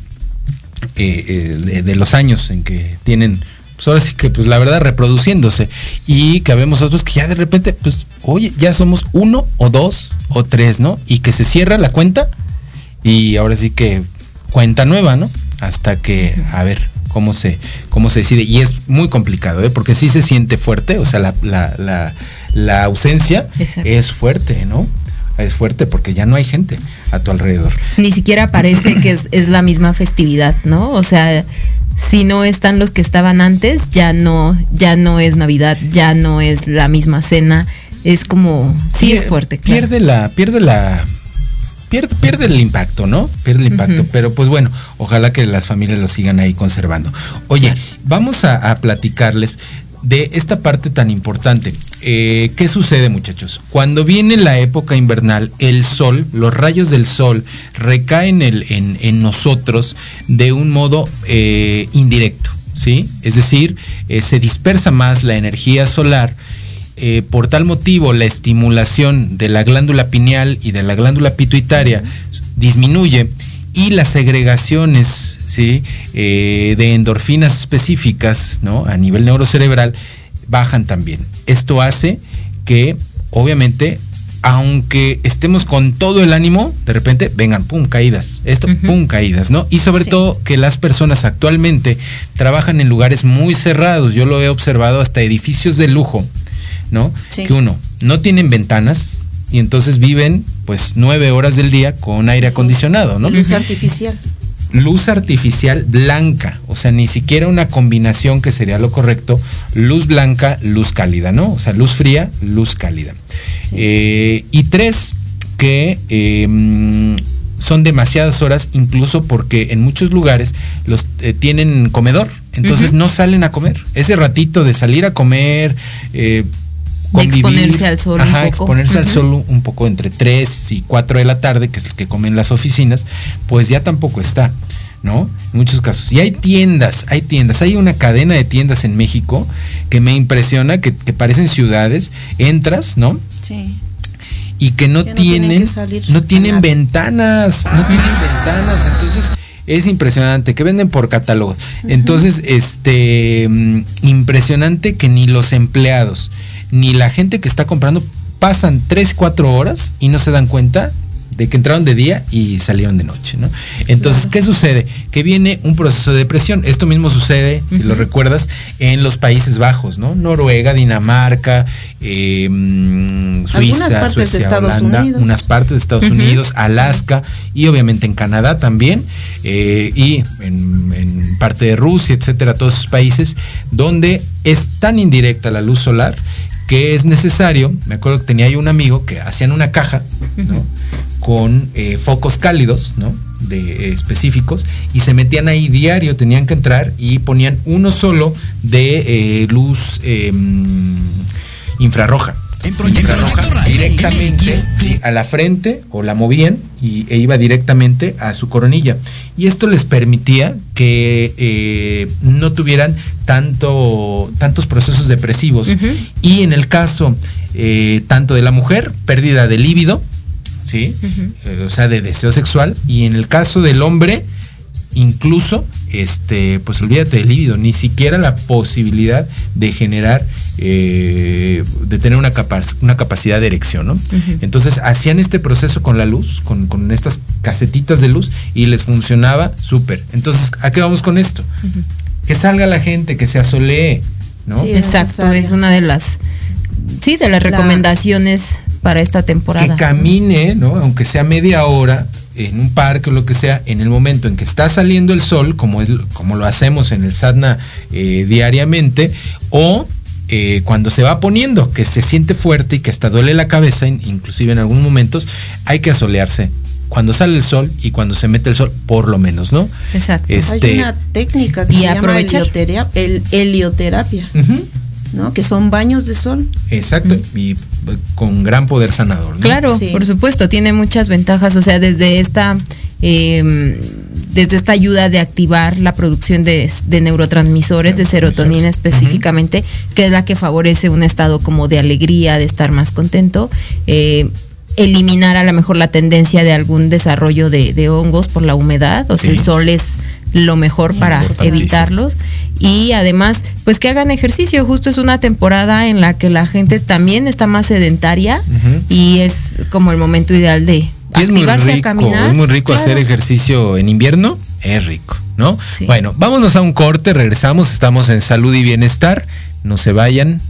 eh, eh, de, de los años en que tienen, pues ahora sí que, pues la verdad, reproduciéndose. Y que vemos otros que ya de repente, pues, oye, ya somos uno o dos o tres, ¿no? Y que se cierra la cuenta y ahora sí que cuenta nueva, ¿no? Hasta que, a ver, cómo se, cómo se decide. Y es muy complicado, ¿eh? Porque sí se siente fuerte, o sea, la, la, la, la ausencia Exacto. es fuerte, ¿no? Es fuerte porque ya no hay gente a tu alrededor. Ni siquiera parece que es, es la misma festividad, ¿no? O sea, si no están los que estaban antes, ya no, ya no es Navidad, ya no es la misma cena. Es como, sí es fuerte. claro. Pierde la, pierde la, pierde, pierde el impacto, ¿no? Pierde el impacto. Pero pues bueno, ojalá que las familias lo sigan ahí conservando. Oye, vamos a, a platicarles de esta parte tan importante. Eh, ¿Qué sucede, muchachos? Cuando viene la época invernal, el sol, los rayos del sol recaen en, nosotros de un modo eh, indirecto, ¿sí? Es decir, eh, se dispersa más la energía solar por tal motivo la estimulación de la glándula pineal y de la glándula pituitaria disminuye y las segregaciones ¿sí? De endorfinas específicas ¿no? a nivel neurocerebral bajan también. Esto hace que obviamente aunque estemos con todo el ánimo, de repente vengan, pum, caídas. Esto, pum, caídas, ¿no? Y sobre Sí. todo que las personas actualmente trabajan en lugares muy cerrados. Yo lo he observado hasta edificios de lujo, ¿no? Sí. Que uno, no tienen ventanas y entonces viven pues nueve horas del día con aire acondicionado, ¿no? Luz artificial. Luz artificial blanca, o sea, ni siquiera una combinación que sería lo correcto, luz blanca, luz cálida, ¿no? O sea, luz fría, luz cálida. Eh, y tres, que eh, son demasiadas horas, incluso porque en muchos lugares los eh, tienen comedor, entonces no salen a comer. Ese ratito de salir a comer, De exponerse al sol un Ajá, poco. exponerse al sol un- un poco entre 3 y 4 de la tarde, que es el que comen las oficinas, pues ya tampoco está, ¿no? En muchos casos. Y hay tiendas, hay tiendas, hay una cadena de tiendas en México que me impresiona, que, que parecen ciudades, entras, ¿no? Sí. y que no tienen tienen, que salir no tienen ventanas, no tienen ventanas, entonces es impresionante que venden por catálogos. Entonces, este mm, impresionante que ni los empleados ni la gente que está comprando pasan 3, 4 horas y no se dan cuenta de que entraron de día y salieron de noche, ¿no? Entonces, ¿qué sucede? Que viene un proceso de depresión. Esto mismo sucede, si lo recuerdas, en los Países Bajos, ¿no? Noruega, Dinamarca, eh, mm, Suiza, de Suecia, Estados Holanda, Unidos. unas partes de Estados. Unidos, Alaska y obviamente en Canadá también eh, y en, en parte de Rusia, etcétera, todos esos países donde es tan indirecta la luz solar que es necesario, me acuerdo que tenía yo un amigo que hacían una caja, ¿no? Con eh, focos cálidos, ¿no? De, eh, específicos y se metían ahí diario, tenían que entrar y ponían uno solo de eh, luz em, infrarroja. Roja directamente MX, sí, a la frente o la movían y, e iba directamente a su coronilla. Y esto les permitía que eh, no tuvieran tanto, tantos procesos depresivos. Y en el caso eh, tanto de la mujer, pérdida de líbido, ¿sí? Eh, o sea, de deseo sexual. Y en el caso del hombre, incluso, este, pues olvídate del líbido, ni siquiera la posibilidad de generar, eh, de tener una, capa- una capacidad de erección, ¿no? Entonces hacían este proceso con la luz, con, con estas casetitas de luz, y les funcionaba súper. Entonces, ¿a qué vamos con esto? Que salga la gente, que se asolee, ¿no? Sí, Exacto, es una de las, sí, de las La- recomendaciones para esta que temporada. camine, ¿no? Aunque sea media hora en un parque o lo que sea, en el momento en que está saliendo el sol, como, es, como lo hacemos en el sadhana eh, diariamente, o eh, cuando se va poniendo, que se siente fuerte y que hasta duele la cabeza, in- inclusive en algunos momentos, hay que asolearse. Cuando sale el sol y cuando se mete el sol, por lo menos, ¿no? Exacto. Este, Hay una técnica que Y se llama aprovechar. el, helioterapia, ¿no? Que son baños de sol. exacto, y eh, con gran poder sanador, ¿no? Claro, Sí. por supuesto, tiene muchas ventajas, o sea, desde esta, eh, desde esta ayuda de activar la producción de, de neurotransmisores, de serotonina específicamente, que es la que favorece un estado como de alegría, de estar más contento. eh, eliminar a lo mejor la tendencia de algún desarrollo de, de hongos por la humedad, o sea, Sí. el sol es lo mejor para evitarlos y además pues que hagan ejercicio justo es una temporada en la que la gente también está más sedentaria y es como el momento ideal de Y es muy rico, caminar. es muy rico Claro. hacer ejercicio en invierno, es rico, ¿no? Sí. Bueno, vámonos a un corte, regresamos, estamos en salud y bienestar, no se vayan,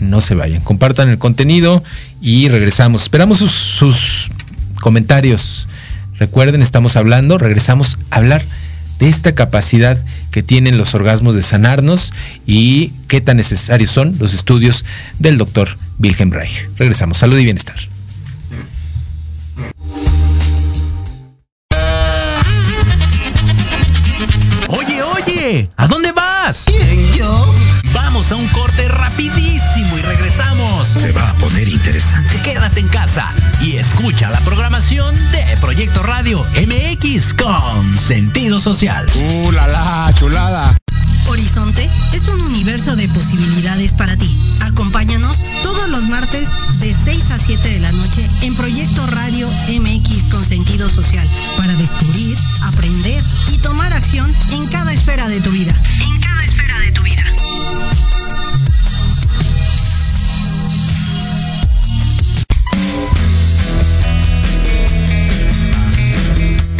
no se vayan, compartan el contenido y regresamos. Esperamos sus, sus comentarios. Recuerden, estamos hablando, regresamos a hablar de esta capacidad que tienen los orgasmos de sanarnos y qué tan necesarios son los estudios del doctor Wilhelm Reich. Regresamos, salud y bienestar. Interesante. Quédate en casa y escucha la programación de Proyecto Radio MX con sentido social. ¡Uh, la, la, chulada! Horizonte es un universo de posibilidades para ti. Acompáñanos todos los martes de 6 a 7 de la noche en Proyecto Radio MX con sentido social para descubrir, aprender y tomar acción en cada esfera de tu vida. En cada esfera de tu vida.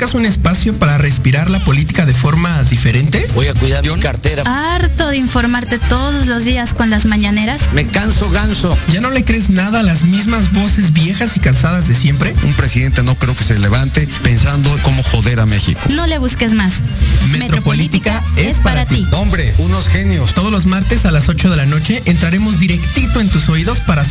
¿Buscas un espacio para respirar la política de forma diferente? Voy a cuidar mi cartera. Harto de informarte todos los días con las mañaneras. Me canso ganso. ¿Ya no le crees nada a las mismas voces viejas y cansadas de siempre? Un presidente no creo que se levante pensando cómo joder a México. No le busques más. Metropolítica es para ti. Hombre, unos genios. Todos los martes a las 8 de la noche entraremos directito en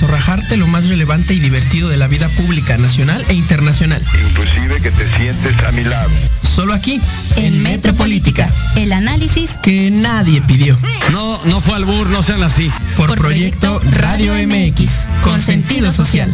zorrajarte lo más relevante y divertido de la vida pública nacional e internacional. Inclusive que te sientes a mi lado. Solo aquí, En Metropolítica, el análisis que nadie pidió. No, no fue albur, no sean así. Por, Por Proyecto Proyecto Radio Radio MX, con sentido social.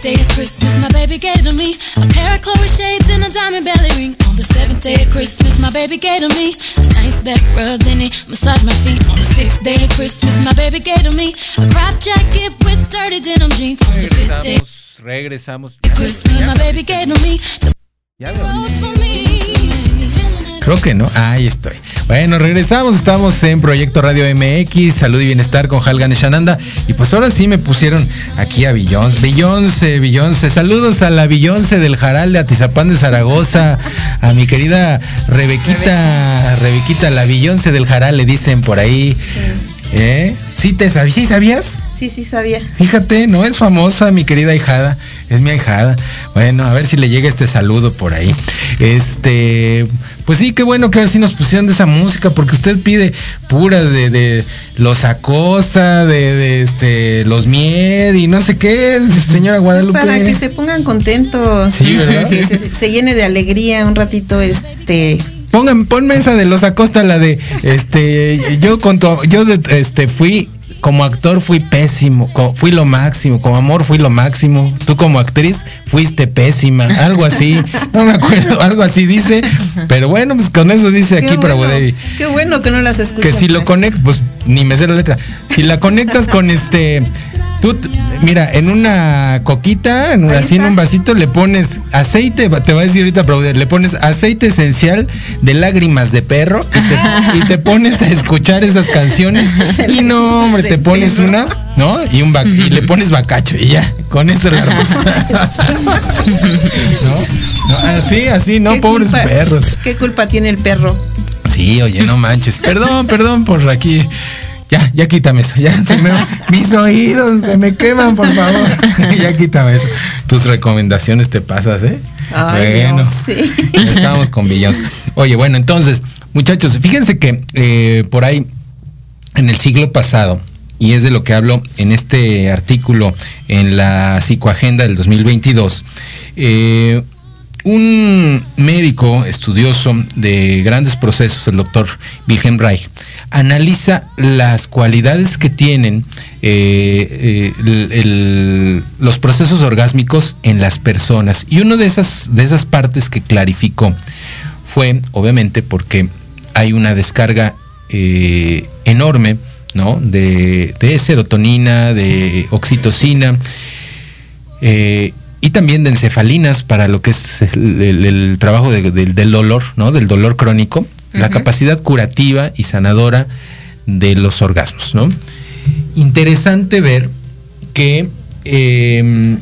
day of Christmas, my baby gave to me a pair of Chloe shades and a diamond belly ring. On the seventh day of Christmas, my baby gave to me a nice back rub, then he massaged my feet. On the sixth day of Christmas, my baby gave to me a crop jacket with dirty denim jeans. On the fifth day Regresamos, regresamos. of Christmas, Ya me. Creo que no. Ahí estoy. Bueno, regresamos. Estamos en Proyecto Radio MX, Salud y Bienestar con Halgan Shananda. Y pues ahora sí me pusieron aquí a Beyoncé. Beyoncé, Beyoncé. Saludos a la Beyoncé del Jaral de Atizapán de Zaragoza. A mi querida Rebequita, Rebequita, la Beyoncé del Jaral, le dicen por ahí. ¿Eh? ¿Sí, te sabías? ¿Sí sabías? Sí, sí sabía. Fíjate, no es famosa mi querida hijada, es mi ahijada. Bueno, a ver si le llega este saludo por ahí. Este, pues sí, qué bueno que ahora sí nos pusieron de esa música, porque usted pide puras de, de los Acosta, de, de, este, los Mier y no sé qué, señora Guadalupe. Para que se pongan contentos. Sí, ¿verdad? Que se, se llene de alegría un ratito este Pongan, ponme esa de los Acosta, la de, este, yo con tu- yo de- este, fui, como actor fui pésimo, fui lo máximo, como amor fui lo máximo, tú como actriz fuiste pésima, algo así, no me acuerdo, algo así dice, pero bueno, pues con eso dice Qué aquí para bueno, poder, qué bueno que no las escuchas. que si lo conectas, pues ni me sé la letra, si la conectas con este, tú, mira, en una coquita, en, así en un vasito le pones aceite, te va a decir ahorita Brauder, le pones aceite esencial de lágrimas de perro y te, y te pones a escuchar esas canciones y no, hombre, te pones una, ¿no? Y un y le pones bacacho y ya, con eso la ¿No? No, así, así, no, ¿Qué pobres culpa- perros. ¿Qué culpa tiene el perro? Sí, oye, no manches. Perdón, perdón por aquí. Ya, ya quítame eso. Ya se me, mis oídos se me queman, por favor. ya quítame eso. Tus recomendaciones te pasas, ¿eh? Ay, bueno, no, sí. ya estábamos con Beyoncé. Oye, bueno, entonces, muchachos, fíjense que eh, por ahí, en el siglo pasado, y es de lo que hablo en este artículo en la psicoagenda del 2022, eh, un médico estudioso de grandes procesos, el doctor Wilhelm Reich, analiza las cualidades que tienen eh, eh, los procesos orgásmicos en las personas. Y una de esas, de esas partes que clarificó fue, obviamente, porque hay una descarga eh, enorme, ¿no? De, serotonina, de oxitocina, y también de encefalinas para lo que es el, el- el trabajo de- del- del dolor, ¿no? Del dolor crónico, la capacidad curativa y sanadora de los orgasmos, ¿no? Interesante ver que eh,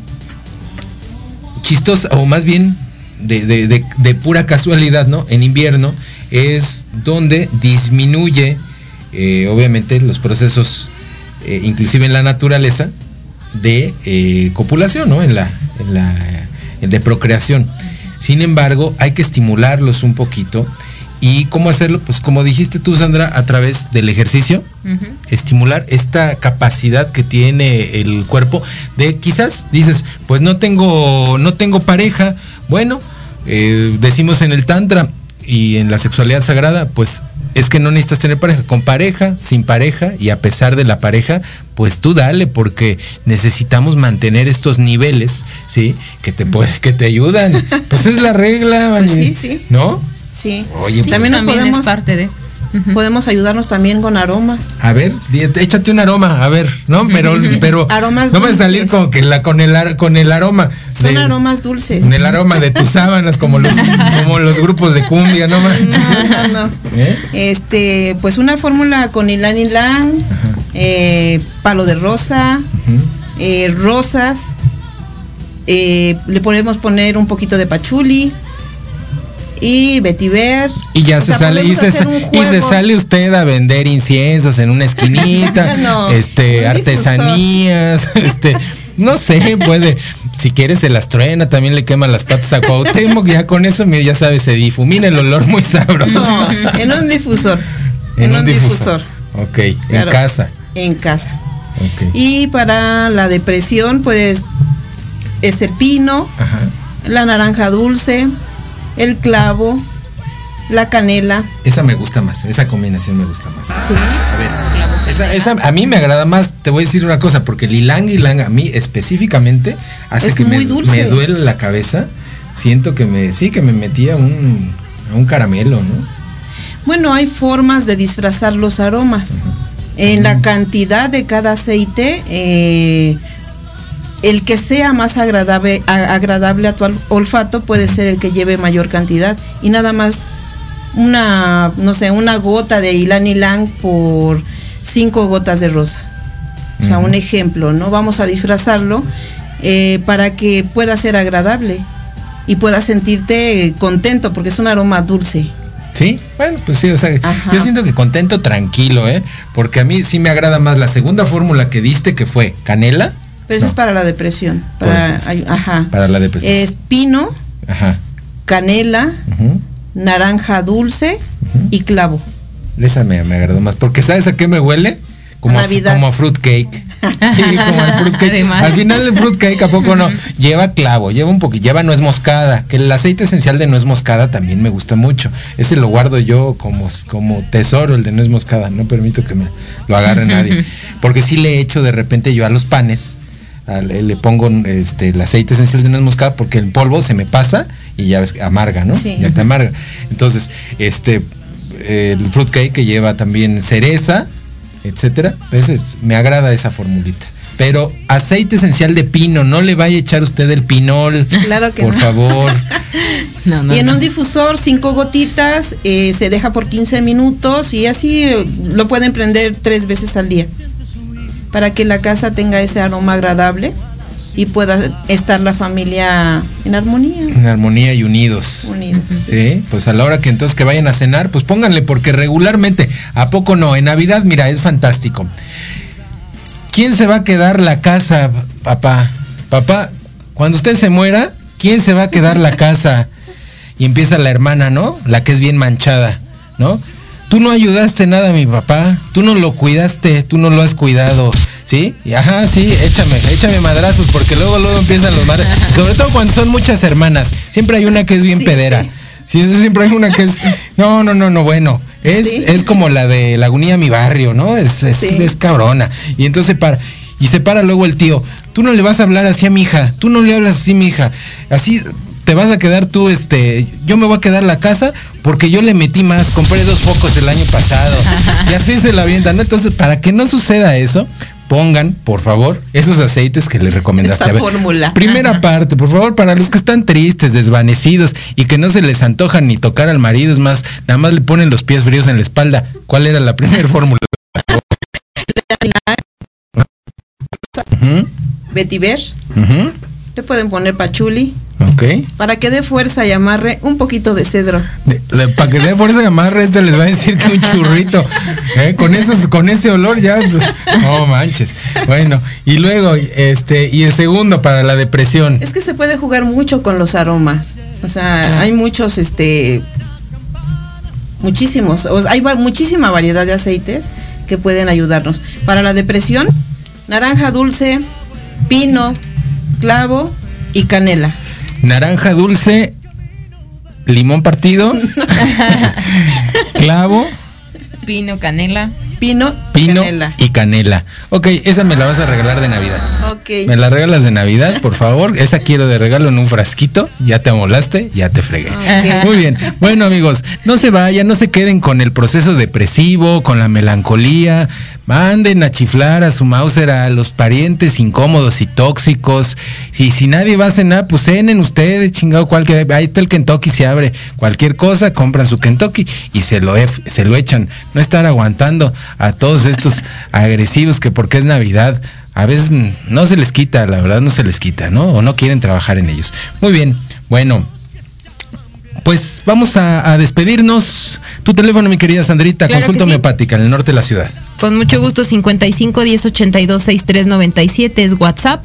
chistosa, o más bien de, de- de- de pura casualidad, ¿no? En invierno es donde disminuye, eh, obviamente, los procesos, eh, inclusive en la naturaleza, de eh, copulación, ¿no? En la, la de procreación. Sin embargo, hay que estimularlos un poquito. ¿Y cómo hacerlo? Pues como dijiste tú, Sandra, a través del ejercicio, estimular esta capacidad que tiene el cuerpo de quizás dices, pues no tengo, no tengo pareja. Bueno, eh, decimos en el tantra y en la sexualidad sagrada, pues es que no necesitas tener pareja, con pareja, sin pareja y a pesar de la pareja, pues tú dale porque necesitamos mantener estos niveles, ¿sí? Que te puede, que te ayudan. Pues es la regla, Pues sí, sí. ¿No? Sí. Oye, pues- también nos es podemos parte de. Podemos ayudarnos también con aromas. A ver, échate un aroma, a ver, ¿no? Pero, pero Aromas no dulces. salir con que la con el con el aroma. Son de- aromas dulces. con el aroma de tus sábanas, como los, como los grupos de cumbia, ¿no? No, no, no. ¿Eh? Este, pues una fórmula con ylang ylang, eh, palo de rosa, eh, rosas, le podemos poner un poquito de pachuli y vetiver. Y ya O se sea, sale y se, y se sale usted a vender inciensos en una esquinita, No, este, artesanías, este, no sé, puede, si quiere se las truena, también le quema las patas a Cuauhtémoc, ya con eso, ya sabe, se difumina el olor muy sabroso. No, en un difusor. En En, un un difusor. difusor. Ok, en casa. En casa. Ok. Y para la depresión, pues es el pino, Ajá. la naranja dulce, el clavo, la canela. Esa me gusta más, esa combinación me gusta más. A ver, esa, esa a mí me agrada más, te voy a decir una cosa, porque el ylang ylang a mí específicamente hace Es que me, me duele la cabeza. Siento que me, sí, que me metía un, un caramelo, ¿no? Bueno, hay formas de disfrazar los aromas. En la cantidad de cada aceite, eh, el que sea más agradable, a- agradable a tu olfato puede ser el que lleve mayor cantidad. Y nada más una, no sé, una gota de ylang ylang por cinco gotas de rosa. O sea, un ejemplo, ¿no? Vamos a disfrazarlo eh, para que pueda ser agradable y puedas sentirte contento porque es un aroma dulce. Sí, bueno, pues sí, o sea, yo siento que contento, tranquilo, ¿eh? Porque a mí sí me agrada más la segunda fórmula que diste, que fue canela, Pero eso es para la depresión. Para, ajá. para la depresión. Es pino, Ajá. canela, naranja dulce y clavo. Esa me, me agradó más. Porque ¿sabes a qué me huele? Como A como a fruit cake. Sí, como al fruit cake. Además. Al final el fruit cake a poco no. Lleva clavo, lleva un poquito, lleva nuez moscada. Que el aceite esencial de nuez moscada también me gusta mucho. Ese lo guardo yo como, como tesoro, el de nuez moscada. No permito que me lo agarre nadie. Porque sí le echo de repente yo a los panes. Al- le pongo este, el aceite esencial de nuez moscada porque el polvo se me pasa y ya ves que amarga, ¿no? Sí. Ya te amarga. Entonces, este, el fruit cake que lleva también cereza, etcétera. Ese es- me agrada esa formulita. Pero aceite esencial de pino, no le vaya a echar usted el pinol. Claro que Por no. favor. No, no, y en no. un difusor, cinco gotitas, eh, se deja por 15 minutos y así eh, lo pueden prender tres veces al día. Para que la casa tenga ese aroma agradable y pueda estar la familia en armonía. En armonía y unidos. Unidos. Sí, pues a la hora que entonces que vayan a cenar, pues pónganle, porque regularmente, ¿a poco no? En Navidad, mira, es fantástico. ¿Quién se va a quedar la casa, papá? Papá, cuando usted se muera, ¿quién se va a quedar la casa? Y empieza la hermana, ¿no? La que es bien manchada, ¿no? Tú no ayudaste nada a mi papá, tú no lo cuidaste, tú no lo has cuidado, ¿sí? Y ajá, sí, échame, échame madrazos, porque luego, luego empiezan los madrazos. Sobre todo cuando son muchas hermanas, siempre hay una que es bien pedera. Sí, siempre hay una que es. No, no, no, no, bueno. Es, es como la de Lagunilla Mi Barrio, ¿no? Es, es, Sí. es cabrona. Y entonces para. Y se para luego el tío. Tú no le vas a hablar así a mi hija. Tú no le hablas así a mi hija. Así te vas a quedar tú, este. Yo me voy a quedar la casa porque yo le metí más. Compré dos focos el año pasado. y así se la avientan, ¿no? Entonces, para que no suceda eso. Pongan, por favor, esos aceites que les recomendaste. Esa A ver, fórmula. Primera parte, por favor, para los que están tristes, desvanecidos y que no se les antojan ni tocar al marido, es más, nada más le ponen los pies fríos en la espalda. ¿Cuál era la primera fórmula? Vetiver, ujú, le pueden poner pachuli Ok. para que dé fuerza y amarre un poquito de cedro. Para que dé fuerza de amarre, este les va a decir que un churrito. ¿eh? Con esos, con ese olor ya. pues, no manches. Bueno, y luego, este, y el segundo para la depresión. Es que se puede jugar mucho con los aromas. O sea, hay muchos, este, muchísimos, o sea, hay va- muchísima variedad de aceites que pueden ayudarnos. Para la depresión, naranja dulce, pino, clavo y canela. Naranja dulce, limón partido, clavo, Pino, canela. Pino, pino canela. y canela. Ok, esa me la vas a regalar de Navidad. Me la regalas de Navidad, por favor. Esa quiero de regalo en un frasquito. Ya te amolaste, ya te fregué. Muy bien. Bueno, amigos, no se vayan, no se queden con el proceso depresivo, con la melancolía. Manden a chiflar a su Mauser a los parientes incómodos y tóxicos. Y si nadie va a cenar, pues cenen ustedes, chingado, cualquier. Ahí está el Kentucky, se abre. Cualquier cosa, compran su Kentucky y se lo, se lo echan. No estar aguantando a todos estos agresivos que porque es Navidad. A veces no se les quita, la verdad no se les quita, ¿no? O no quieren trabajar en ellos. Muy bien, bueno, pues vamos a, a despedirnos. Tu teléfono, mi querida Sandrita, Claro consulta sí. homeopática en el norte de la ciudad. Con mucho gusto, 55 10 82 63 97 es WhatsApp.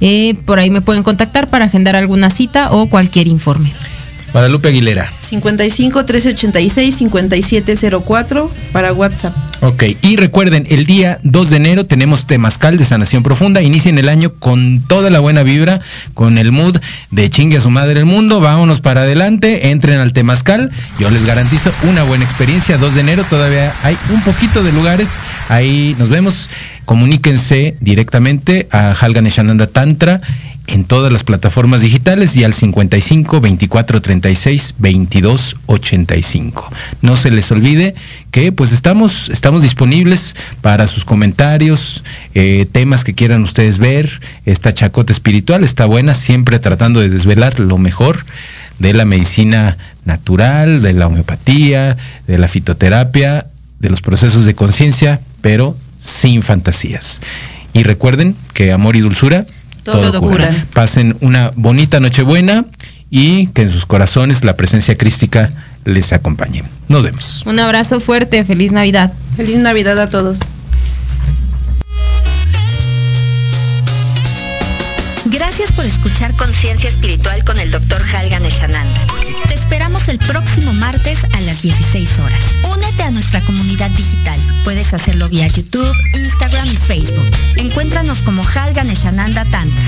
Eh, por ahí me pueden contactar para agendar alguna cita o cualquier informe. Guadalupe Aguilera. 55 386 5704 para WhatsApp. Ok, y recuerden, el día 2 de enero tenemos Temazcal de Sanación Profunda. Inicien el año con toda la buena vibra, con el mood de chingue a su madre el mundo. Vámonos para adelante, entren al Temazcal. Yo les garantizo una buena experiencia. 2 de enero todavía hay un poquito de lugares. Ahí nos vemos. Comuníquense directamente a Halgan Eshananda Tantra en todas las plataformas digitales y al 55 24 36 22 85. No se les olvide que pues estamos, estamos disponibles para sus comentarios, eh, temas que quieran ustedes ver. Esta chacota espiritual está buena, siempre tratando de desvelar lo mejor de la medicina natural, de la homeopatía, de la fitoterapia, de los procesos de conciencia, pero sin fantasías. Y recuerden que amor y dulzura Todo todo, cura. cura. Pasen una bonita Nochebuena y que en sus corazones la presencia crística les acompañe. Nos vemos. Un abrazo fuerte, feliz Navidad. Feliz Navidad a todos. Gracias por escuchar Conciencia Espiritual con el Dr. Halgan Eshananda. Te esperamos el próximo martes a las 16 horas. Únete a nuestra comunidad digital. Puedes hacerlo vía YouTube, Instagram y Facebook. Encuéntranos como Halgan Eshananda Tantra.